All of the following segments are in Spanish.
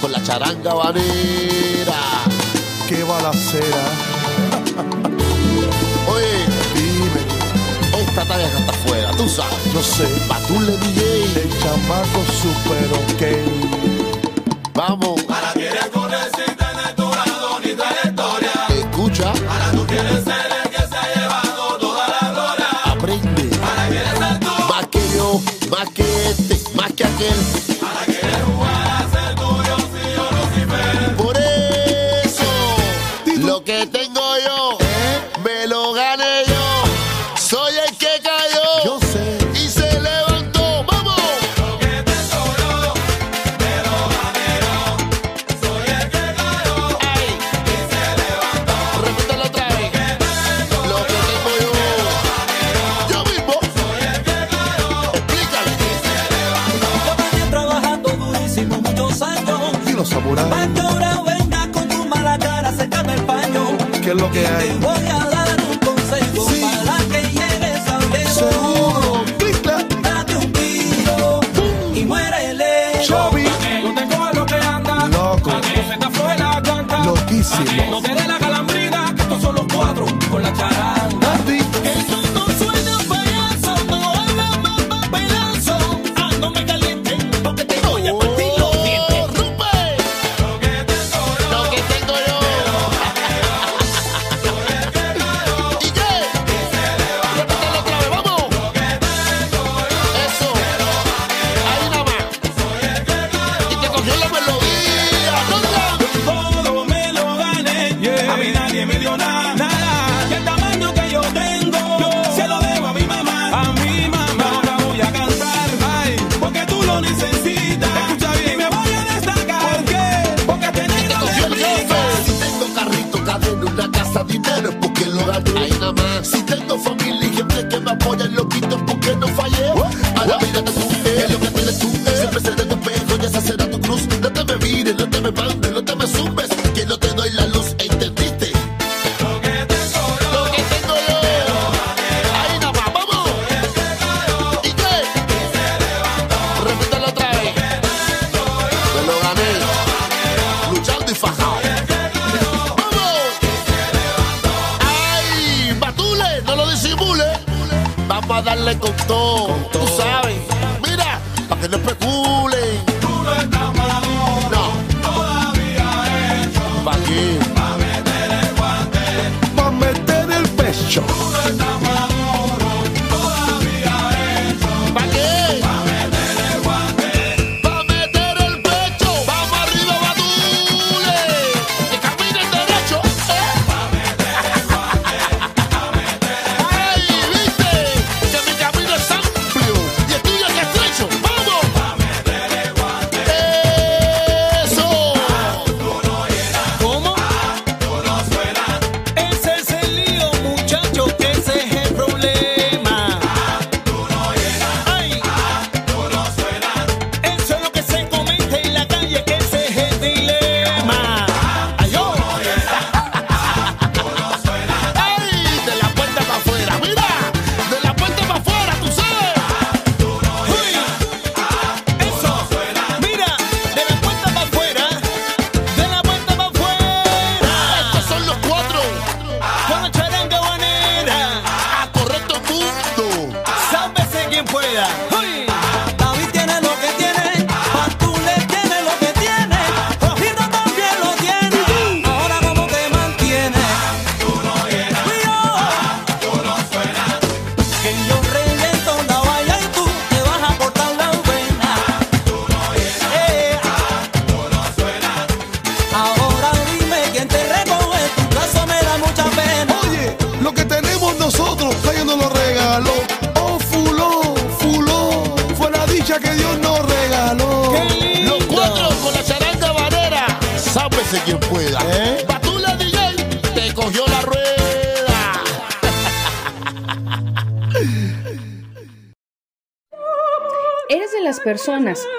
con la charanga banera. ¡Qué balacera! Oye, dime, esta talla está afuera, tú sabes. Yo sé, Batule DJ. El chamaco super ok. Vamos. Para que con ese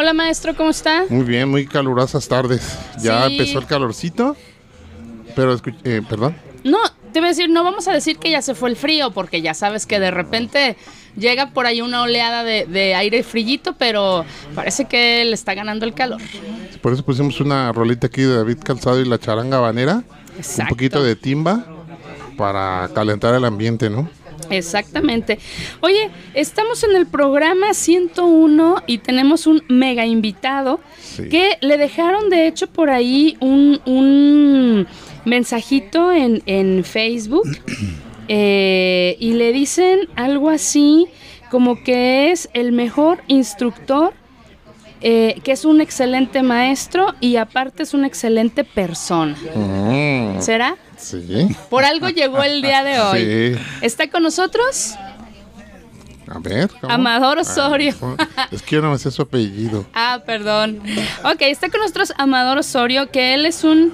Hola maestro, ¿cómo está? Muy bien, muy calurosas tardes. Ya Sí. empezó el calorcito, pero eh, perdón. No, te voy a decir, no vamos a decir que ya se fue el frío, porque ya sabes que de repente llega por ahí una oleada de, de aire frillito, pero parece que le está ganando el calor. Por eso pusimos una rolita aquí de David Calzado y la charanga banera, un poquito de timba para calentar el ambiente, ¿no? Exactamente. Oye, estamos en el programa 101 y tenemos un mega invitado Sí. que le dejaron de hecho por ahí un, un mensajito en, en Facebook eh, y le dicen algo así como que es el mejor instructor, eh, que es un excelente maestro y aparte es una excelente persona. Mm, ¿Será? Sí. Por algo llegó el día de hoy. Sí. ¿Está con nosotros? A ver. ¿cómo? Amador Osorio. Ah, ¿cómo? es que yo no me sé su apellido. Ah, perdón. Ok, está con nosotros Amador Osorio, que él es un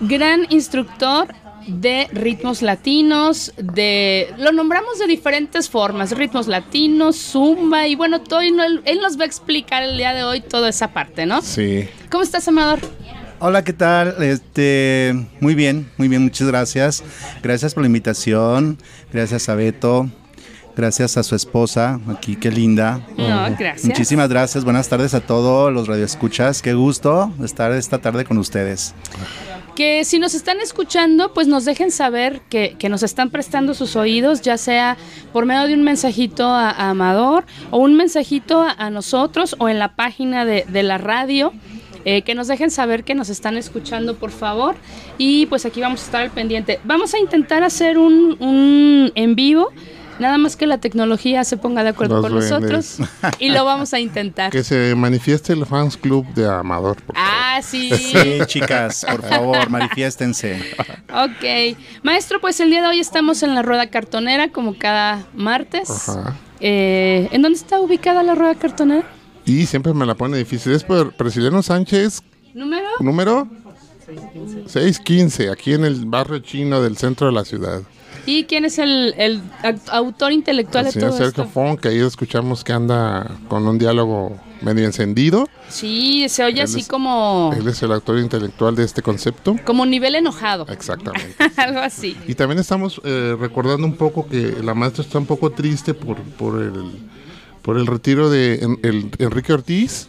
gran instructor de ritmos latinos, de lo nombramos de diferentes formas, ritmos latinos, zumba y bueno, todo él, él nos va a explicar el día de hoy toda esa parte, ¿no? Sí. ¿Cómo estás, Amador? Hola, ¿qué tal? Este, muy bien, muy bien, muchas gracias. Gracias por la invitación. Gracias a Beto. Gracias a su esposa, aquí, qué linda. No, gracias. Muchísimas gracias. Buenas tardes a todos los radioescuchas. Qué gusto estar esta tarde con ustedes. Que si nos están escuchando, pues nos dejen saber que, que nos están prestando sus oídos, ya sea por medio de un mensajito a, a Amador o un mensajito a, a nosotros o en la página de, de la radio. Eh, que nos dejen saber que nos están escuchando, por favor. Y pues aquí vamos a estar al pendiente. Vamos a intentar hacer un, un en vivo. Nada más que la tecnología se ponga de acuerdo Los con nosotros. Y lo vamos a intentar. Que se manifieste el fans club de Amador. por favor. Ah, sí. Sí, chicas, por favor, manifiéstense. Ok. Maestro, pues el día de hoy estamos en la rueda cartonera, como cada martes. Ajá. Eh, ¿En dónde está ubicada la rueda cartonera? Y siempre me la pone difícil. Es por Sánchez, ¿Número? número 615, aquí en el barrio chino del centro de la ciudad. ¿Y quién es el, autor intelectual El de señor todo Sergio esto? Fon, que ahí escuchamos que anda con un diálogo medio encendido. Sí, se oye Él así es- como, Él es el autor intelectual de este concepto. como nivel enojado. Exactamente. Algo así. Y también estamos eh, recordando un poco que la maestra está un poco triste por, por, el, por el retiro de en- el- Enrique Ortiz,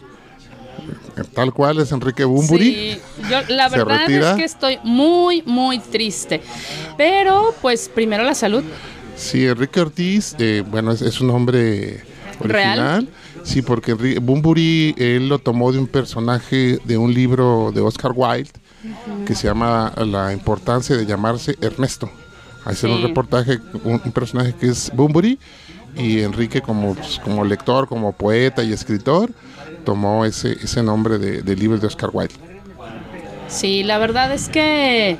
tal cual es Enrique Bumburi. Sí, yo la verdad retira. es que estoy muy, muy triste. Pero, pues, primero la salud. Sí, Enrique Ortiz, eh, bueno, es, es un nombre original. Sí, porque Enri- Bunbury él lo tomó de un personaje de un libro de Oscar Wilde que se llama La importancia de llamarse Ernesto. Ahí Sí. un reportaje, un, un personaje que es Bunbury y Enrique como, pues, como lector, como poeta y escritor, tomó ese, ese nombre de, de libro de Oscar Wilde. Sí, la verdad es que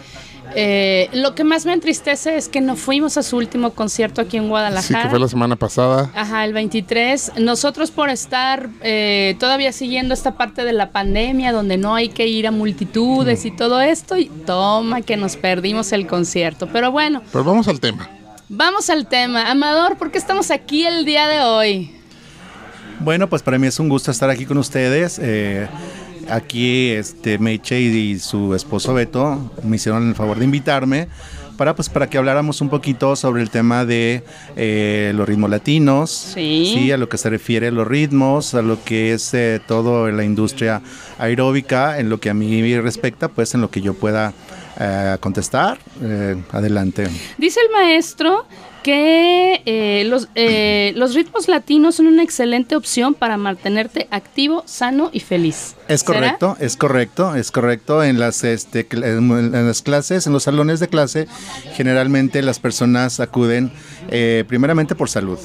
eh, lo que más me entristece es que no fuimos a su último concierto aquí en Sí, Guadalajara. que fue la semana pasada. Ajá, el 23. Nosotros por estar eh, todavía siguiendo esta parte de la pandemia, donde no hay que ir a multitudes y todo esto, y toma que nos perdimos el concierto. Pero bueno, Pero vamos al tema. Vamos al tema. Amador, ¿por qué estamos aquí el día de hoy? Bueno, pues para mí es un gusto estar aquí con ustedes. Eh, aquí este Meche y, su esposo Beto me hicieron el favor de invitarme para pues para que habláramos un poquito sobre el tema de eh, los ritmos latinos, Sí. a lo que se refiere a los ritmos, a lo que es eh, todo la industria aeróbica, en lo que a mí respecta, pues en lo que yo pueda eh, contestar. Eh, adelante. Dice el maestro que eh, los, eh, los ritmos latinos son una excelente opción para mantenerte activo, sano y feliz. Es ¿Será? correcto, es correcto, es correcto. En las, este, en las clases, en los salones de clase, generalmente las personas acuden eh, primeramente por salud.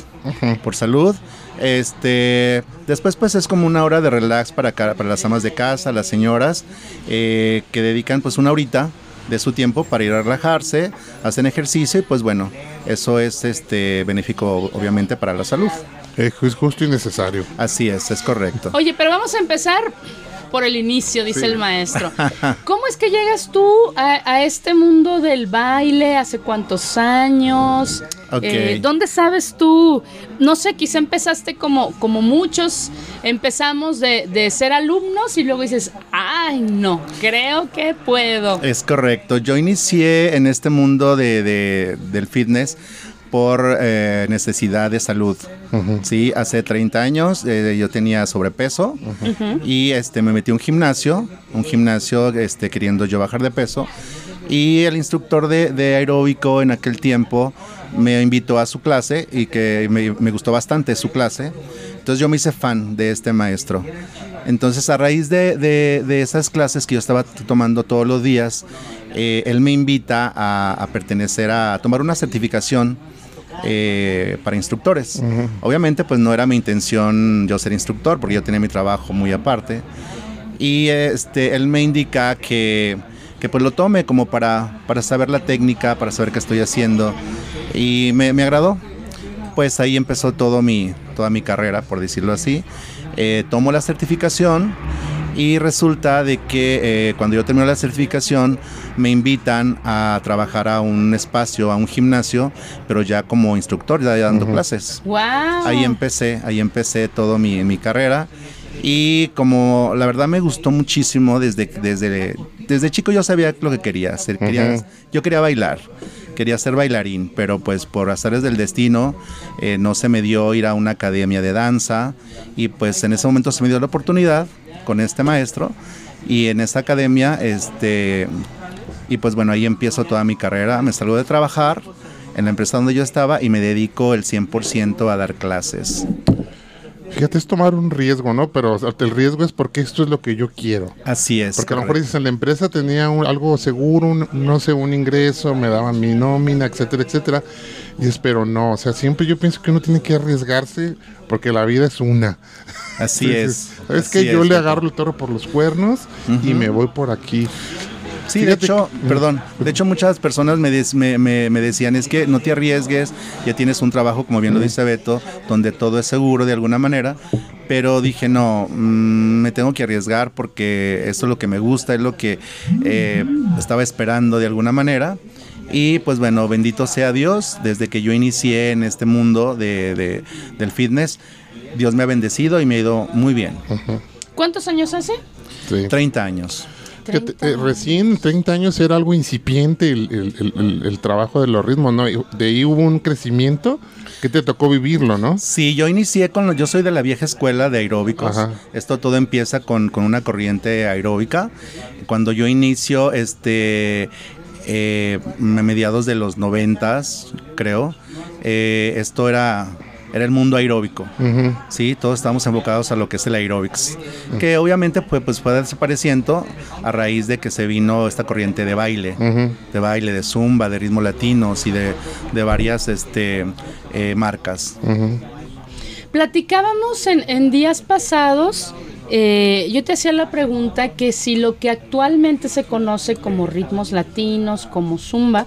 Por salud. Este, después pues es como una hora de relax para, para las amas de casa, las señoras, eh, que dedican pues una horita de su tiempo para ir a relajarse, hacen ejercicio y pues bueno, eso es este benéfico obviamente para la salud. Es ju- es justo y necesario. Así es, es correcto. Oye, pero vamos a empezar por el inicio, dice el maestro. ¿Cómo es que llegas tú a, a este mundo del baile? ¿Hace cuántos años? Eh, ¿Dónde sabes tú? No sé, quizá empezaste como, como muchos, empezamos de, de ser alumnos y luego dices, ay, no, creo que puedo. Es correcto. Yo inicié en este mundo de, de- del fitness por eh, necesidad de salud. Sí, hace 30 años eh, yo tenía sobrepeso y este me metí a un gimnasio, un gimnasio este, queriendo yo bajar de peso. Y el instructor de, de aeróbico en aquel tiempo me invitó a su clase y que me, me gustó bastante su clase. Entonces yo me hice fan de este maestro. Entonces a raíz de, de- de esas clases que yo estaba tomando todos los días, eh, él me invita a, a pertenecer a, a tomar una certificación eh, para instructores. Obviamente pues no era mi intención yo ser instructor porque yo tenía mi trabajo muy aparte. Y este, él me indica que, que pues lo tome como para, para saber la técnica, para saber qué estoy haciendo. Y me, me agradó. Pues ahí empezó todo mi, toda mi carrera, por decirlo así. Eh, tomo la certificación y resulta de que eh, cuando yo termino la certificación me invitan a trabajar a un espacio, a un gimnasio, pero ya como instructor, ya dando clases. ¡Wow! Ahí empecé, ahí empecé todo mi, mi carrera. Y como la verdad me gustó muchísimo desde, desde, desde chico yo sabía lo que quería hacer. Quería. Yo quería bailar, quería ser bailarín, pero pues por azares del destino eh, no se me dio ir a una academia de danza. Y pues en ese momento se me dio la oportunidad con este maestro. Y en esta academia, este, y pues bueno, ahí empiezo toda mi carrera. Me salgo de trabajar en la empresa donde yo estaba y me dedico el 100% a dar clases. Fíjate, es tomar un riesgo, ¿no? Pero o sea, el riesgo es porque esto es lo que yo quiero. Así es. Porque a lo mejor dices, en la empresa tenía un- algo seguro, un- no sé, un ingreso, me daban mi nómina, etcétera, etcétera. Y dices, pero no, o sea, siempre yo pienso que uno tiene que arriesgarse porque la vida es una. Así es. ¿Sabes así que Yo le agarro el toro por los cuernos y me voy por aquí. Sí, de hecho, que- perdón, de hecho muchas personas me, des- me, me- me decían, es que no te arriesgues, ya tienes un trabajo, como bien lo dice Beto, donde todo es seguro de alguna manera, pero dije, no, mm, me tengo que arriesgar porque esto es lo que me gusta, es lo que eh, estaba esperando de alguna manera. Y pues bueno, bendito sea Dios, desde que yo inicié en este mundo de, de- del fitness, Dios me ha bendecido y me ha ido muy bien. ¿Cuántos años hace? Sí. 30 años. Fíjate, 30 eh, recién 30 años era algo incipiente el, el- el- el- el trabajo de los ritmos, ¿no? De ahí hubo un crecimiento que te tocó vivirlo, ¿no? Sí, yo inicié con, lo- yo soy de la vieja escuela de aeróbicos. Ajá. Esto todo empieza con, con una corriente aeróbica. Cuando yo inicio, este, eh, a mediados de los noventas, creo, eh, esto era, era el mundo aeróbico. Sí, todos estamos enfocados a lo que es el aerobics, que obviamente pues, pues fue desapareciendo a raíz de que se vino esta corriente de baile, de baile, de zumba, de ritmos latinos y de, de varias este, eh, marcas. Platicábamos en, en días pasados, eh, yo te hacía la pregunta que si lo que actualmente se conoce como ritmos latinos, como zumba,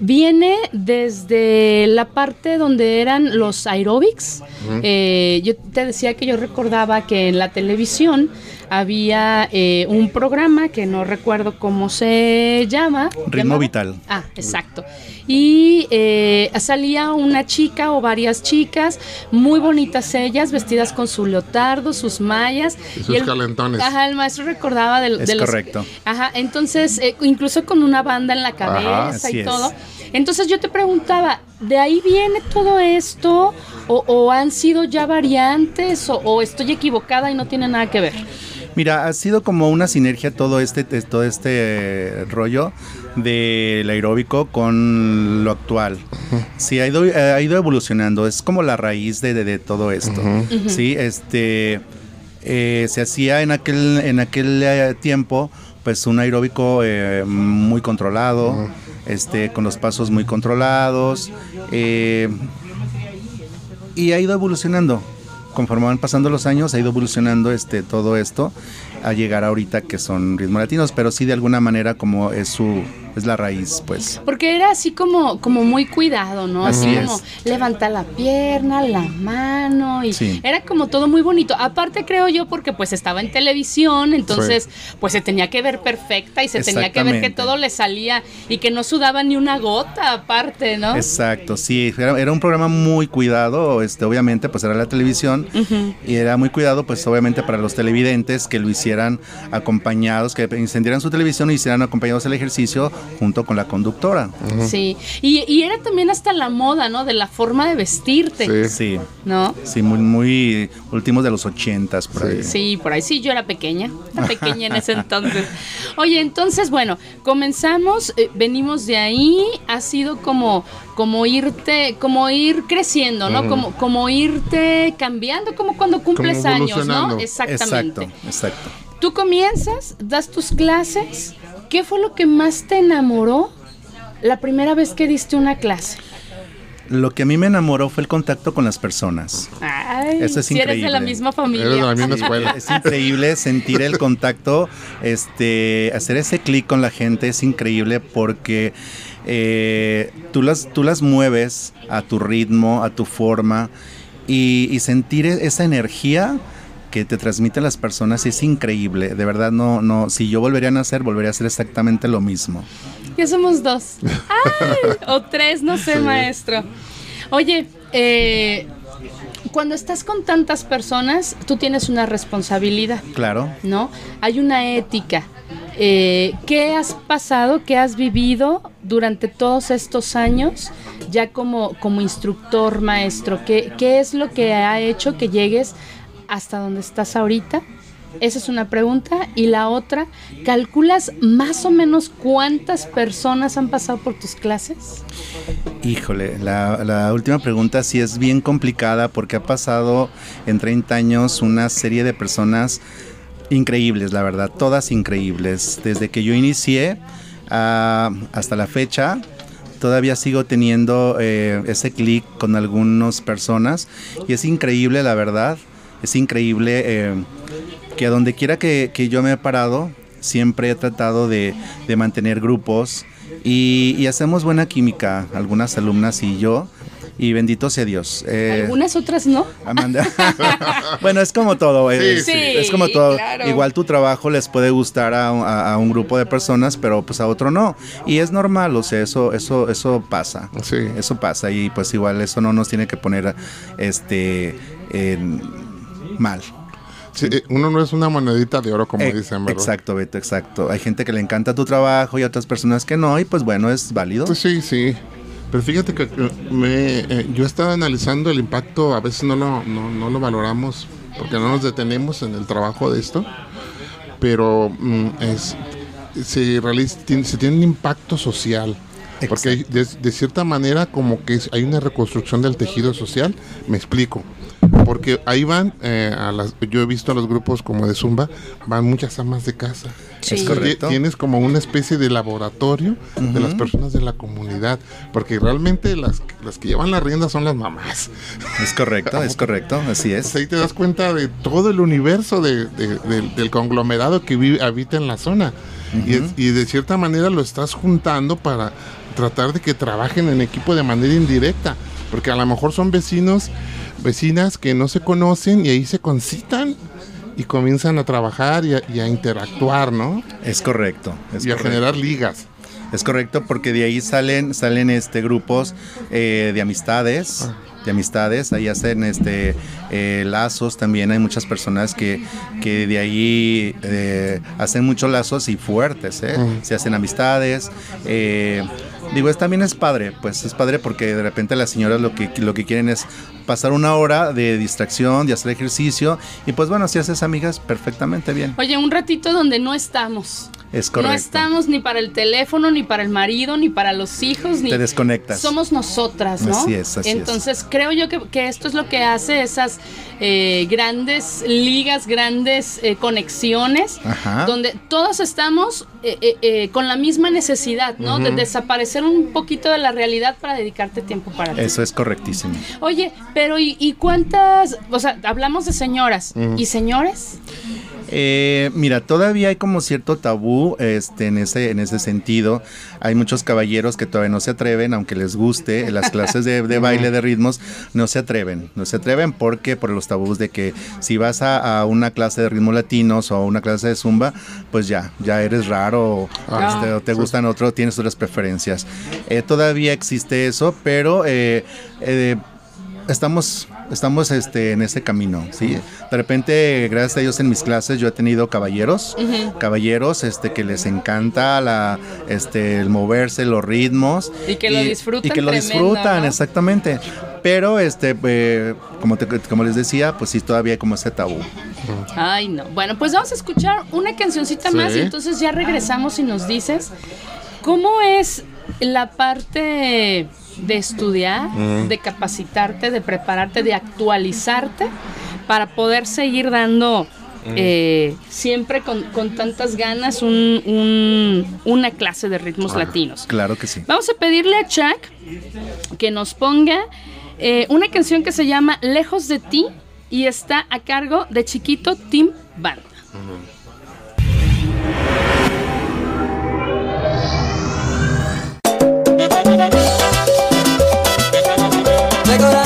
viene desde la parte donde eran los aerobics. Eh, yo te decía que yo recordaba que en la televisión había eh, un programa que no recuerdo cómo se llama. Ritmo ¿llamaba? Vital. Ah, exacto. Y eh, salía una chica o varias chicas, muy bonitas ellas, vestidas con su leotardo, sus mallas. Y sus calentones. Ajá, el maestro recordaba del- Es de, los... correcto. Ajá, entonces, eh, incluso con una banda en la cabeza así y es. todo. Entonces yo te preguntaba, ¿de ahí viene todo esto? ¿O, o han sido ya variantes? O, o estoy equivocada y no tiene nada que ver? Mira, ha sido como una sinergia todo este, todo este eh, rollo del aeróbico con lo actual. Sí, ha ido, eh, ha ido evolucionando, es como la raíz de, de- de todo esto. Sí, este eh, se hacía en aquel, en aquel eh, tiempo pues un aeróbico eh, muy controlado, este, con los pasos muy controlados. eh, y ha ido evolucionando. Conforme van pasando los años, ha ido evolucionando este, todo esto a llegar ahorita que son ritmos latinos, pero sí de alguna manera como es su es la raíz, pues. Porque era así como, como muy cuidado, ¿no? Así Así como levanta la pierna, la mano y Sí. era como todo muy bonito. Aparte creo yo porque pues estaba en televisión, entonces pues se tenía que ver perfecta y se tenía que ver que todo le salía y que no sudaba ni una gota aparte, ¿no? Exacto, sí, era, era un programa muy cuidado, este, obviamente, pues era la televisión y era muy cuidado, pues obviamente para los televidentes que lo hicieran acompañados, que encendieran su televisión y hicieran acompañados al ejercicio junto con la conductora. Sí. Y, y era también hasta la moda, ¿no? De la forma de vestirte, Sí. Sí, ¿no? sí, muy, muy últimos de los ochentas por ahí. Sí, por ahí sí, yo era pequeña, era pequeña en ese entonces. Oye, entonces, bueno, comenzamos, eh, venimos de ahí, ha sido como, como irte, como ir creciendo, ¿no? Como, como irte cambiando, como cuando cumples Como años, ¿no? Exactamente. Exacto, exacto. Tú comienzas, das tus clases, ¿qué fue lo que más te enamoró la primera vez que diste una clase? Lo que a mí me enamoró fue el contacto con las personas. Ay, Eso es si eres de la increíble. misma familia. Eres de la misma escuela. Es increíble sentir el contacto, este, hacer ese clic con la gente es increíble porque eh, tú, las, tú las mueves a tu ritmo, a tu forma y, y sentir e- esa energía que te transmiten las personas es increíble. De verdad, no, no, si yo volvería a nacer, volvería a hacer exactamente lo mismo. Ya somos dos. Ay, o tres, no sé, maestro. Oye, eh, cuando estás con tantas personas, tú tienes una responsabilidad, Claro. ¿no? Hay una ética. Eh, ¿Qué has pasado, qué has vivido durante todos estos años ya como, como instructor, maestro? ¿Qué, ¿Qué es lo que ha hecho que llegues hasta donde estás ahorita? Esa es una pregunta. Y la otra, ¿calculas más o menos cuántas personas han pasado por tus clases? Híjole, la, última pregunta sí es bien complicada porque ha pasado en 30 años una serie de personas increíbles, la verdad, todas increíbles. Desde que yo inicié ah, hasta la fecha, todavía sigo teniendo eh, ese clic con algunas personas y es increíble, la verdad, es increíble eh, que a donde quiera que, que yo me he parado, siempre he tratado de, de mantener grupos y, y hacemos buena química, algunas alumnas y yo, y bendito sea Dios. Eh, Algunas otras no. Amanda. bueno, es como todo. Es, Sí, es como todo. claro. Igual tu trabajo les puede gustar a, a- a un grupo de personas, pero pues a otro no. Y es normal, o sea, eso, eso, eso pasa. Sí. Eso pasa y pues igual eso no nos tiene que poner este en- mal. Sí, eh, uno no es una monedita de oro, como Eh, dicen, ¿verdad? exacto, Beto, exacto. Hay gente que le encanta tu trabajo y otras personas que no, y pues bueno, es válido. Pues sí, sí. Pero fíjate que eh, me, eh, yo estaba analizando el impacto, a veces no lo, no, no lo valoramos porque no nos detenemos en el trabajo de esto, pero mm, es, se, realiza, tiene, se tiene un impacto social. Porque hay- de, de cierta manera como que hay una reconstrucción del tejido social, me explico. Porque ahí van, eh, a las, yo he visto a los grupos como de Zumba, van muchas amas de casa. Sí. Es correcto. ti- Tienes como una especie de laboratorio de las personas de la comunidad, porque realmente las, las que llevan la rienda son las mamás. Es correcto, es correcto, así es. Ahí te das cuenta de todo el universo de- de- del- del conglomerado que vive, habita en la zona. y, es- y de cierta manera lo estás juntando para tratar de que trabajen en equipo de manera indirecta, porque a lo mejor son vecinos, vecinas que no se conocen y ahí se concitan y comienzan a trabajar y a, y a interactuar, ¿no? Es correcto. Es y a generar ligas. Es correcto porque de ahí salen salen este grupos eh, de amistades, de amistades, ahí hacen este eh, lazos también hay muchas personas que, que de ahí eh, hacen muchos lazos y fuertes, ¿eh? se hacen amistades. Digo, es también es padre, pues es padre porque de repente las señoras lo que lo que quieren es pasar una hora de distracción, de hacer ejercicio y pues bueno, si haces amigas perfectamente bien. Oye, un ratito donde no estamos. Es No correcto. estamos ni para el teléfono, ni para el marido, ni para los hijos, ni Te desconectas. Somos nosotras, ¿no? Así es, así es. Entonces creo yo que, que esto es lo que hace esas eh, grandes ligas, grandes eh, conexiones, Ajá. donde todos estamos eh, con la misma necesidad, ¿no? De desaparecer un poquito de la realidad para dedicarte tiempo para ti. Eso es correctísimo. Oye, pero ¿y, y cuántas? O sea, hablamos de señoras. ¿Y señores? Eh, mira, todavía hay como cierto tabú este, en, ese, en ese sentido. Hay muchos caballeros que todavía no se atreven, aunque les guste las clases de, de baile de ritmos, no se atreven. No se atreven porque por los tabús de que si vas a, a una clase de ritmos latinos o a una clase de zumba, pues ya, ya eres raro o, Ah. este, o te gustan otro, tienes otras preferencias. Eh, todavía existe eso, pero eh, eh, estamos estamos este en ese camino sí de repente gracias a Dios en mis clases yo he tenido caballeros caballeros este que les encanta la este el moverse los ritmos Y que lo disfrutan y que lo tremendo, disfrutan ¿no? exactamente pero este eh, como te- como les decía pues sí todavía hay como ese tabú Ay, no. Bueno, pues vamos a escuchar una cancioncita Sí. más y entonces ya regresamos y nos dices cómo es la parte de estudiar, de capacitarte, de prepararte, de actualizarte para poder seguir dando eh, siempre con, con tantas ganas un- un- una clase de ritmos latinos. claro que sí Vamos a pedirle a Chuck que nos ponga eh, una canción que se llama Lejos de ti y está a cargo de Chiquito Tim Band. De corazón, tú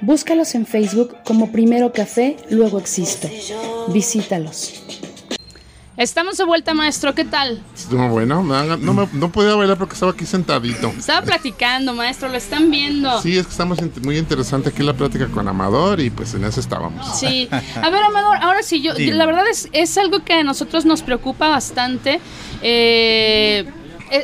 Búscalos en Facebook como Primero Café, luego Existo. Visítalos. Estamos de vuelta, maestro. ¿Qué tal? Estuvo bueno. no, me- no podía bailar porque estaba aquí sentadito. Estaba platicando, maestro. Lo están viendo. Sí, es que estamos muy interesante aquí la plática con Amador y pues en eso estábamos. Sí. A ver, Amador, ahora sí, yo, la verdad es, es algo que a nosotros nos preocupa bastante. Eh,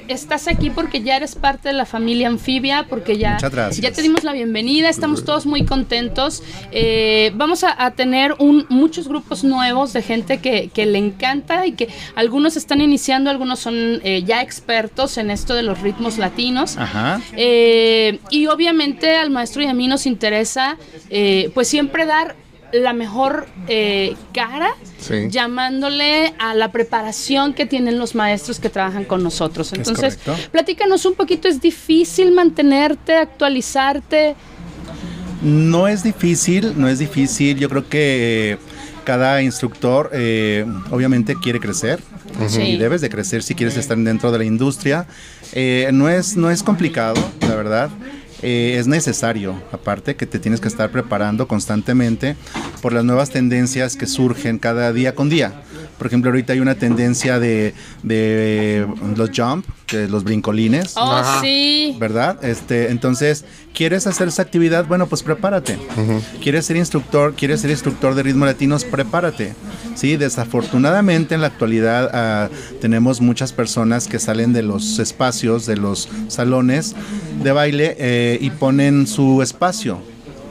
estás aquí porque ya eres parte de la familia anfibia, porque ya, ya te dimos la bienvenida, estamos todos muy contentos. Eh, vamos a, a tener un, muchos grupos nuevos de gente que, que le encanta y que algunos están iniciando, algunos son eh, ya expertos en esto de los ritmos latinos. Ajá. Eh, y obviamente al maestro y a mí nos interesa eh, pues siempre dar la mejor eh, cara Sí. llamándole a la preparación que tienen los maestros que trabajan con nosotros. Es Entonces, platícanos un poquito, ¿es difícil mantenerte, actualizarte? No es difícil, no es difícil. Yo creo que cada instructor eh, obviamente quiere crecer y debes de crecer si quieres estar dentro de la industria. Eh, no, es, no es complicado, la verdad. Eh, es necesario, aparte que te tienes que estar preparando constantemente por las nuevas tendencias que surgen cada día con día. Por ejemplo, ahorita hay una tendencia de, de los jump, de los brincolines. Oh, Ajá. sí. ¿verdad? Este, entonces, ¿quieres hacer esa actividad? Bueno, pues prepárate. ¿Quieres ser instructor? ¿Quieres ser instructor de ritmo latinos? Prepárate. Sí, desafortunadamente en la actualidad ah, tenemos muchas personas que salen de los espacios, de los salones de baile eh, y ponen su espacio.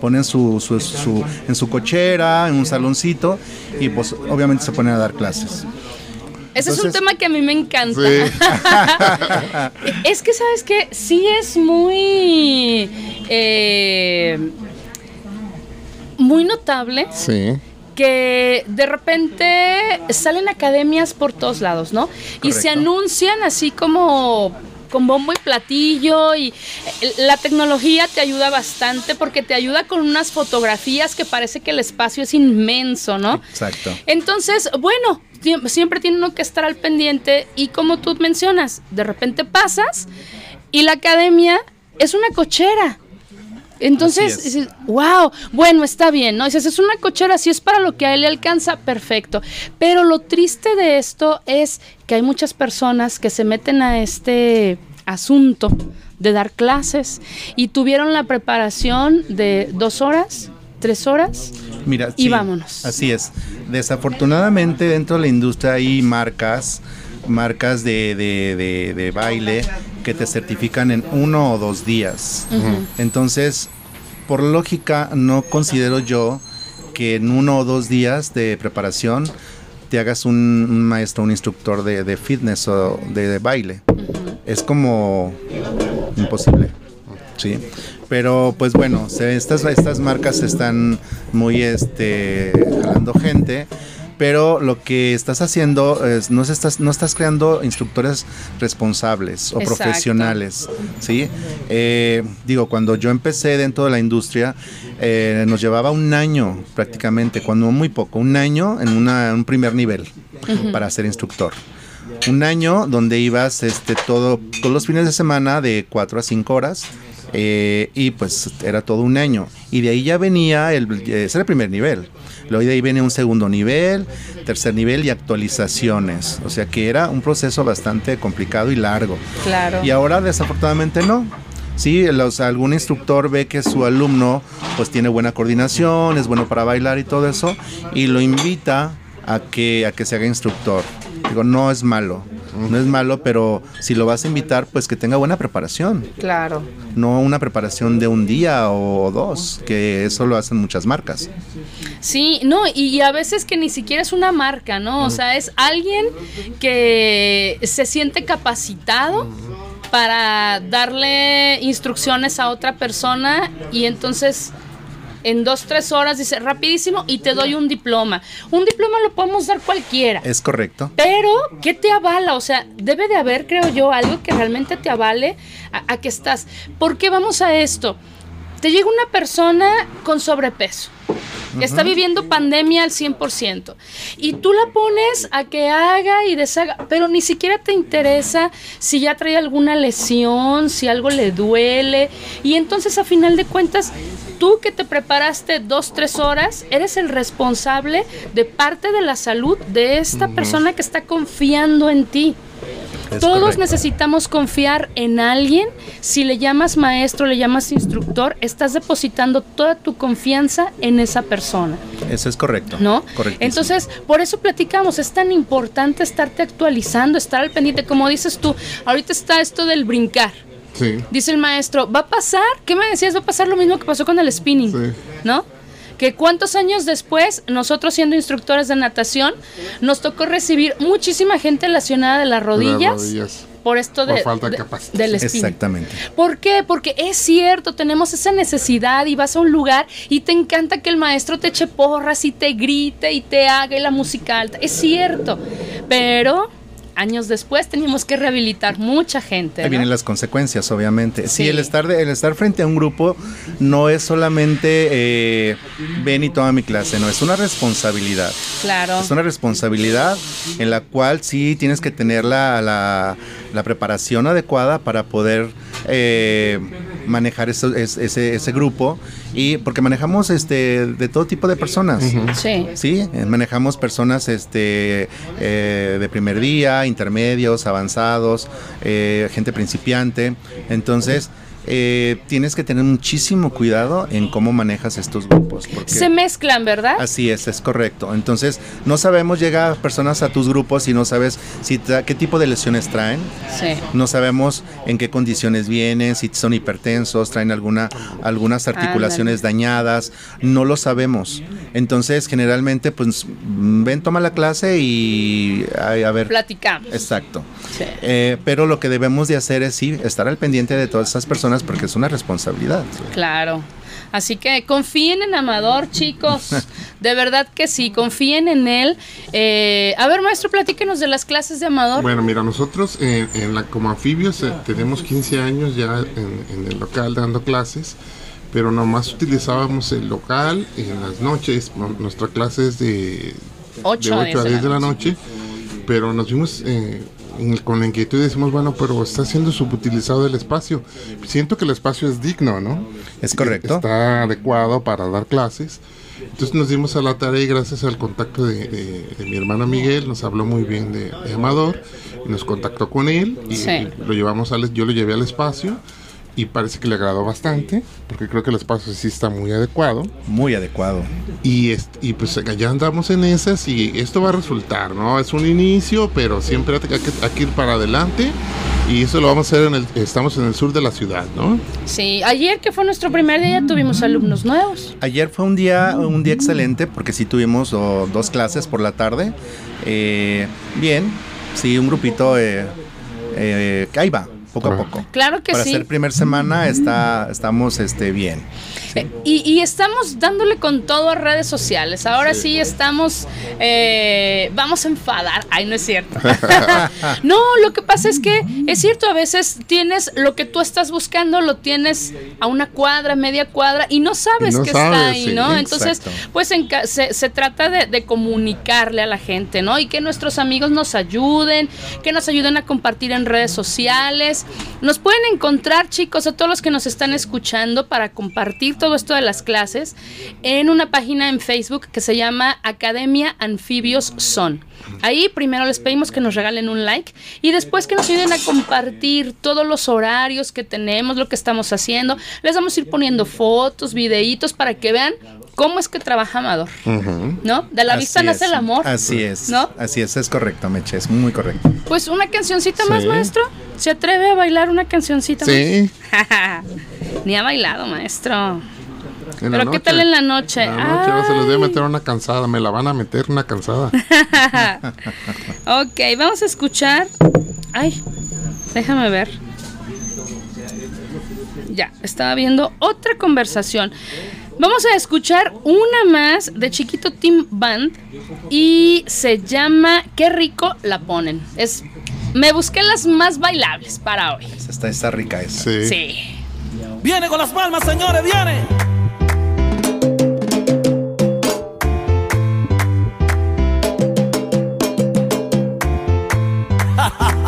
Ponen su, su- su- en su cochera, en un saloncito y pues obviamente se ponen a dar clases. Ese es un tema que a mí me encanta. Sí. Es que, ¿sabes qué? Sí es muy... eh, muy notable Sí. que de repente salen academias por todos lados, ¿no? Y se anuncian así como con bombo y platillo y eh, la tecnología te ayuda bastante porque te ayuda con unas fotografías que parece que el espacio es inmenso, ¿no? Exacto. Entonces, bueno, siempre tiene uno que estar al pendiente y como tú mencionas, de repente pasas y la academia es una cochera. Entonces, dices, wow, bueno, está bien, ¿no? Dices, es una cochera, si es para lo que a él le alcanza, perfecto. Pero lo triste de esto es que hay muchas personas que se meten a este asunto de dar clases y tuvieron la preparación de dos horas, tres horas. Mira, Y vámonos. Así es. Desafortunadamente dentro de la industria hay marcas, marcas de, de- de- de baile que te certifican en uno o dos días. Entonces, por lógica, no considero yo que en uno o dos días de preparación te hagas un, un maestro, un instructor de, de fitness o de, de baile. Es como imposible. Sí. Pero pues bueno, se- estas, estas marcas están muy este jalando gente. Pero lo que estás haciendo es, no, estás, no estás creando instructores responsables o Exacto. profesionales. ¿sí? Eh, digo, cuando yo empecé dentro de la industria, eh, nos llevaba un año prácticamente, cuando muy poco, un año en una- un primer nivel para ser instructor un año donde ibas este todo todos los fines de semana de 4 a 5 horas eh, y pues era todo un año y de ahí ya venía el ese era el primer nivel luego de ahí viene un segundo nivel tercer nivel y actualizaciones o sea que era un proceso bastante complicado y largo Claro. y ahora desafortunadamente no. Sí, los, algún instructor ve que su alumno pues tiene buena coordinación, es bueno para bailar y todo eso, y lo invita a que, a que se haga instructor. Digo, no es malo, no es malo, pero si lo vas a invitar, pues que tenga buena preparación, Claro. no una preparación de un día o dos, que eso lo hacen muchas marcas. Sí, no, y, y a veces que ni siquiera es una marca, ¿no? O sea, es alguien que se siente capacitado para darle instrucciones a otra persona y entonces en dos, tres horas, dice rapidísimo y te doy un diploma. Un diploma lo podemos dar cualquiera. Es correcto. Pero, ¿qué te avala? O sea, debe de haber, creo yo, algo que realmente te avale a, a que estás. ¿Por qué vamos a esto? Te llega una persona con sobrepeso que está viviendo pandemia al 100%. Y tú la pones a que haga y deshaga, pero ni siquiera te interesa si ya trae alguna lesión, si algo le duele. Y entonces a final de cuentas, tú que te preparaste dos, tres horas, eres el responsable de parte de la salud de esta persona que está confiando en ti. Es Todos correcto. necesitamos confiar en alguien. Si le llamas maestro, le llamas instructor, estás depositando toda tu confianza en esa persona, Eso es correcto. ¿no? Correctísimo. Entonces, por eso platicamos, es tan importante estarte actualizando, estar al pendiente, como dices tú, ahorita está esto del brincar. Sí. Dice el maestro, ¿va a pasar? ¿Qué me decías? Va a pasar lo mismo que pasó con el spinning, Sí. ¿no? Que cuántos años después, nosotros siendo instructores de natación, nos tocó recibir muchísima gente lesionada de las rodillas, rodillas. por esto Por de, falta de del. Exactamente. ¿Por qué? Porque es cierto, tenemos esa necesidad y vas a un lugar y te encanta que el maestro te eche porras y te grite y te haga y la música alta. Es cierto, pero años después teníamos que rehabilitar mucha gente. Ahí ¿no? vienen las consecuencias, obviamente. Sí, Sí. el estar de- el estar frente a un grupo no es solamente eh, ven y toma mi clase, no, es una responsabilidad. Claro. Es una responsabilidad en la cual sí tienes que tener la, la- la preparación adecuada para poder eh, manejar eso- es- ese, ese grupo y porque manejamos este de todo tipo de personas. Sí. Sí, manejamos personas este, eh, de primer día, intermedios, avanzados, eh, gente principiante. Entonces, eh, tienes que tener muchísimo cuidado en cómo manejas estos grupos. Porque Se mezclan, ¿verdad? Así es, es correcto. Entonces, no sabemos, llega personas a tus grupos y no sabes si qué tipo de lesiones traen. Sí. No sabemos en qué condiciones vienen, si son hipertensos, traen alguna, algunas articulaciones dañadas, no lo sabemos. Entonces, generalmente, pues, ven, toma la clase y a ver. Platicamos. Exacto. Sí. Eh, pero lo que debemos de hacer es sí, estar al pendiente de todas esas personas porque es una responsabilidad. Claro. Así que confíen en Amador, chicos. De verdad que sí, confíen en él. Eh, a ver, maestro, platíquenos de las clases de Amador. Bueno, mira, nosotros en, en la, como anfibios eh, tenemos 15 años ya en, en el local dando clases, pero nomás utilizábamos el local en las noches. Nu- Nuestra clase es de, Ocho a de 8 a 10 de la noche, pero nos vimos eh, en el- con la inquietud y decimos, bueno, pero está siendo subutilizado el espacio. Siento que el espacio es digno, ¿no? Es correcto. Está adecuado para dar clases. Entonces nos dimos a la tarea y gracias al contacto de, de- de mi hermano Miguel nos habló muy bien de, de Amador y nos contactó con él y, Sí. y lo llevamos al, yo lo llevé al espacio y parece que le agradó bastante porque creo que el espacio sí está muy adecuado Muy adecuado. y, est- y pues ya andamos en esas y esto va a resultar, ¿no? Es un inicio, pero siempre hay que, hay que ir para adelante y eso lo vamos a hacer en el, estamos en el sur de la ciudad, ¿no? Sí, ayer que fue nuestro primer día tuvimos alumnos nuevos. Ayer fue un día, un día excelente porque sí tuvimos oh, dos clases por la tarde. Eh, bien, sí, un grupito eh, eh, que ahí va, poco a poco. Claro que Para sí. ser primer semana está, estamos este, bien. Eh, Y, y estamos dándole con todo a redes sociales. Ahora sí, estamos. eh, vamos a enfadar. Ay, no es cierto. no, lo que pasa es que es cierto, a veces tienes lo que tú estás buscando, lo tienes a una cuadra, media cuadra, y no sabes Y no que está ahí, sí. ¿no? Entonces, Exacto. pues en se, se trata de, de comunicarle a la gente, ¿no? Y que nuestros amigos nos ayuden, que nos ayuden a compartir en redes sociales. Nos pueden encontrar, chicos, a todos los que nos están escuchando para compartir todo esto de las clases en una página en Facebook que se llama Academia Anfibios Son. Ahí primero les pedimos que nos regalen un like y después que nos ayuden a compartir todos los horarios que tenemos, lo que estamos haciendo. Les vamos a ir poniendo fotos, videitos para que vean cómo es que trabaja Amador. ¿No? De la vista nace el amor. Así es. ¿No? Así es, es correcto, Meche, es muy correcto. Pues una cancioncita más, maestro. ¿Se atreve a bailar una cancioncita Sí. más? Ni ha bailado, maestro. En Pero ¿qué tal en la noche? En la noche se les debe meter una cansada, me la van a meter una cansada. Ok, vamos a escuchar. Ay, déjame ver. Ya, estaba viendo otra conversación. Vamos a escuchar una más de Chiquito Team Band y se llama Qué rico la ponen. Es me busqué las más bailables para hoy. Está, está rica esa. Sí. Sí. Viene con las palmas, señores, viene.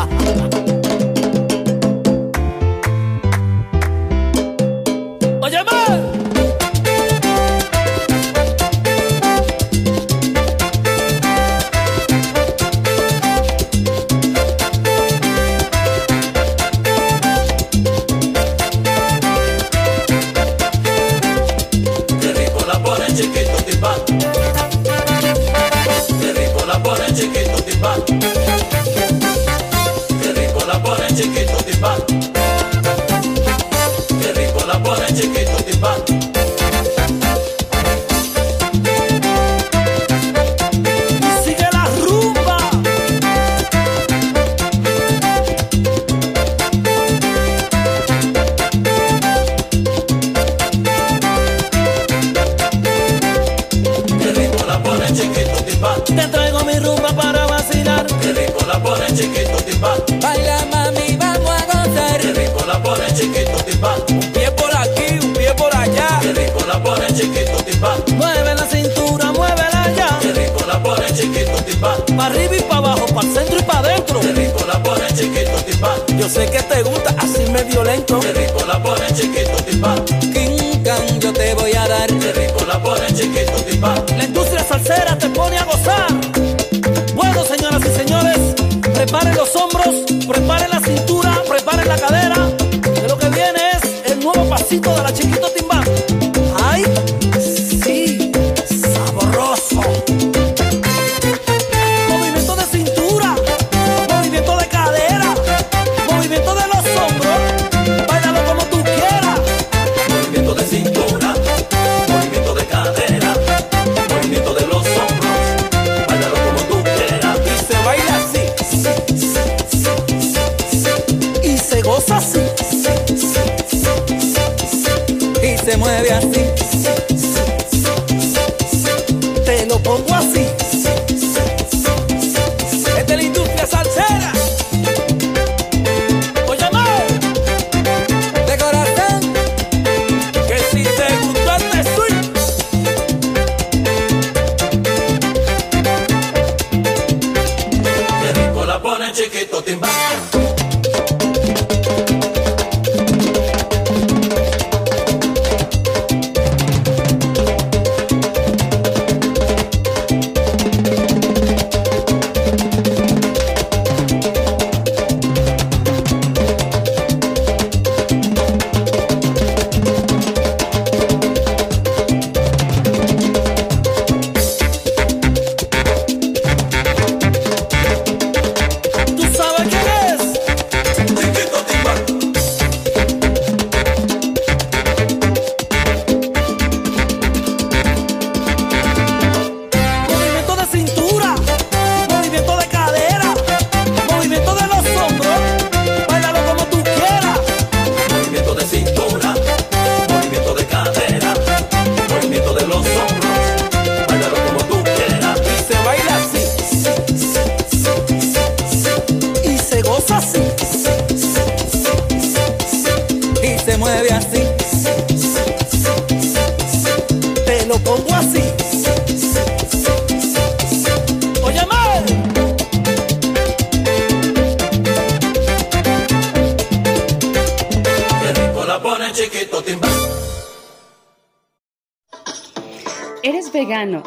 nuevo pasito de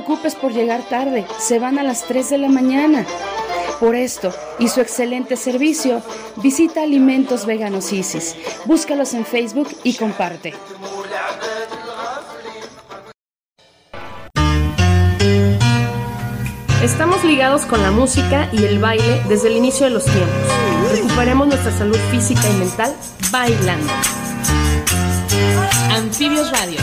preocupes por llegar tarde, se van a las 3 de la mañana. Por esto y su excelente servicio, visita Alimentos Veganos Isis. Búscalos en Facebook y comparte. Estamos ligados con la música y el baile desde el inicio de los tiempos. Recuperemos nuestra salud física y mental bailando. Anfibios Radio.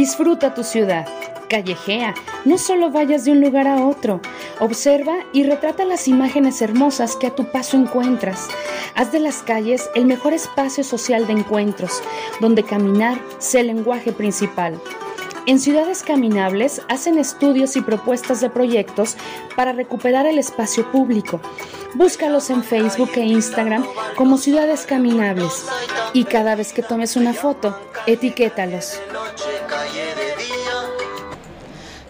Disfruta tu ciudad. Callejea. No solo vayas de un lugar a otro. Observa y retrata las imágenes hermosas que a tu paso encuentras. Haz de las calles el mejor espacio social de encuentros, donde caminar sea el lenguaje principal. En Ciudades Caminables hacen estudios y propuestas de proyectos para recuperar el espacio público. Búscalos en Facebook e Instagram como Ciudades Caminables y cada vez que tomes una foto, etiquétalos.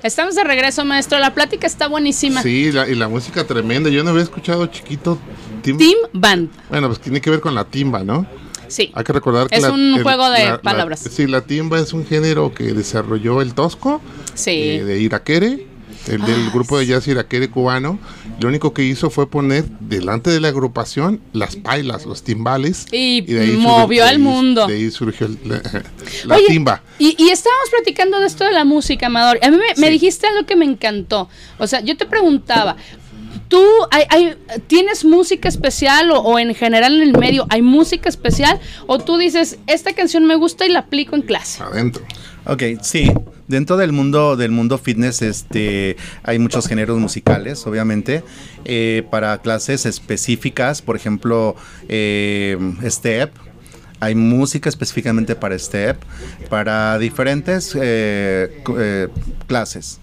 Estamos de regreso, maestro. La plática está buenísima. Sí, la- y la música tremenda. Yo no había escuchado chiquito Tim- Team Band. Bueno, pues tiene que ver con la timba, ¿no? Sí. Hay que recordar que Es la- un el- juego de la- la- palabras. sí, la timba es un género que desarrolló el Tosco Sí. eh, de Iraquere, el del Ah, grupo de jazz Iraquere cubano. Lo único que hizo fue poner delante de la agrupación las pailas, los timbales. Y de ahí movió al mundo. De ahí surgió la, la Oye, timba. Y, y estábamos platicando de esto de la música, Amador. A mí me, me dijiste algo que me encantó. O sea, yo te preguntaba, ¿tú hay, hay- tienes música especial o, o en general en el medio hay música especial? ¿O tú dices, esta canción me gusta y la aplico en clase? Adentro. Ok, sí. Dentro del mundo del mundo fitness, este, hay muchos géneros musicales, obviamente, eh, para clases específicas, por ejemplo, eh, step. Hay música específicamente para step, para diferentes eh, eh, clases.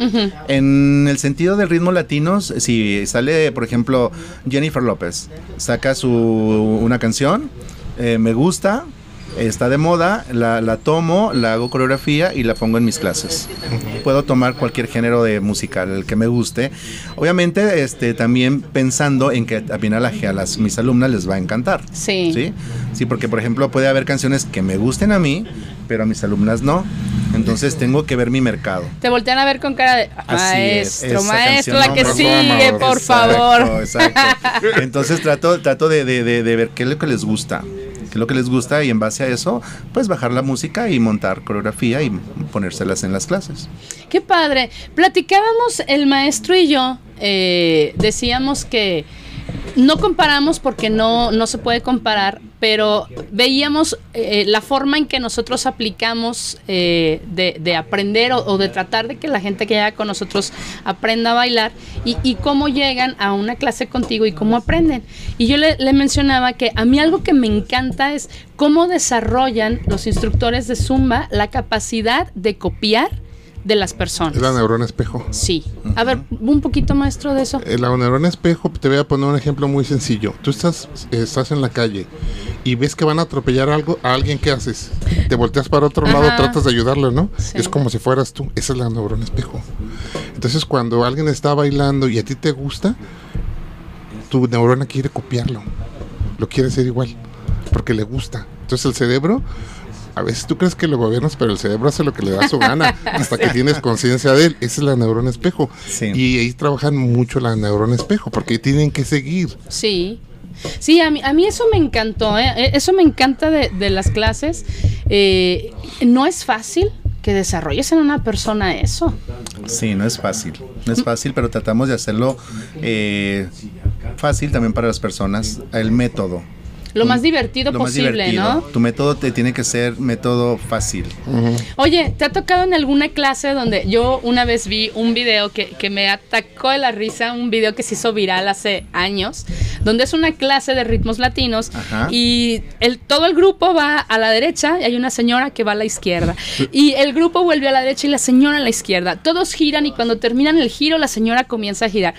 En el sentido del ritmo latinos, si sale, por ejemplo, Jennifer López, saca su una canción, eh, me gusta, está de moda, la, la tomo, la hago coreografía y la pongo en mis clases. Puedo tomar cualquier género de musical, el que me guste. Obviamente, este, también pensando en que también a, la, a las, mis alumnas les va a encantar. Sí. ¿sí? Sí, porque por ejemplo puede haber canciones que me gusten a mí, pero a mis alumnas no. Entonces tengo que ver mi mercado. Te voltean a ver con cara de maestro, maestro, la que sigue, por favor. exacto. Entonces trato, trato de, de- de- de ver qué es lo que les gusta. Lo que les gusta y en base a eso, pues bajar la música y montar coreografía y ponérselas en las clases. Qué padre. Platicábamos el maestro y yo, eh, decíamos que no comparamos porque no, no se puede comparar, pero veíamos eh, la forma en que nosotros aplicamos eh, de, de aprender o, de tratar de que la gente que llega con nosotros aprenda a bailar y, y cómo llegan a una clase contigo y cómo aprenden. Y yo le, le mencionaba que a mí algo que me encanta es cómo desarrollan los instructores de Zumba la capacidad de copiar de las personas. Es la neurona espejo. Sí. A ver, un poquito maestro de eso. Eh, La neurona espejo, te voy a poner un ejemplo muy sencillo. Tú estás, estás en la calle y ves que van a atropellar algo, a alguien, ¿qué haces? Te volteas para otro lado, tratas de ayudarlo, ¿no? Sí. Es como si fueras tú. Esa es la neurona espejo. Entonces, cuando alguien está bailando y a ti te gusta, tu neurona quiere copiarlo. Lo quiere hacer igual, porque le gusta. Entonces, el cerebro a veces tú crees que lo gobiernas, pero el cerebro hace lo que le da su gana hasta que tienes conciencia de él. Esa es la neurona espejo. Sí. Y ahí trabajan mucho la neurona espejo, porque tienen que seguir. Sí. Sí, a mí, a mí eso me encantó, ¿eh? Eh, eso me encanta de, de las clases. Eh, no es fácil que desarrolles en una persona eso. Sí, no es fácil. No es fácil, pero tratamos de hacerlo eh, fácil también para las personas. El método. Lo más divertido Lo más posible, divertido. ¿no? Tu método te tiene que ser método fácil. Oye, ¿te ha tocado en alguna clase donde yo una vez vi un video que, que me atacó de la risa, un video que se hizo viral hace años, donde es una clase de ritmos latinos Ajá. y el, todo el grupo va a la derecha y hay una señora que va a la izquierda. Y el grupo vuelve a la derecha y la señora a la izquierda. Todos giran y cuando terminan el giro la señora comienza a girar.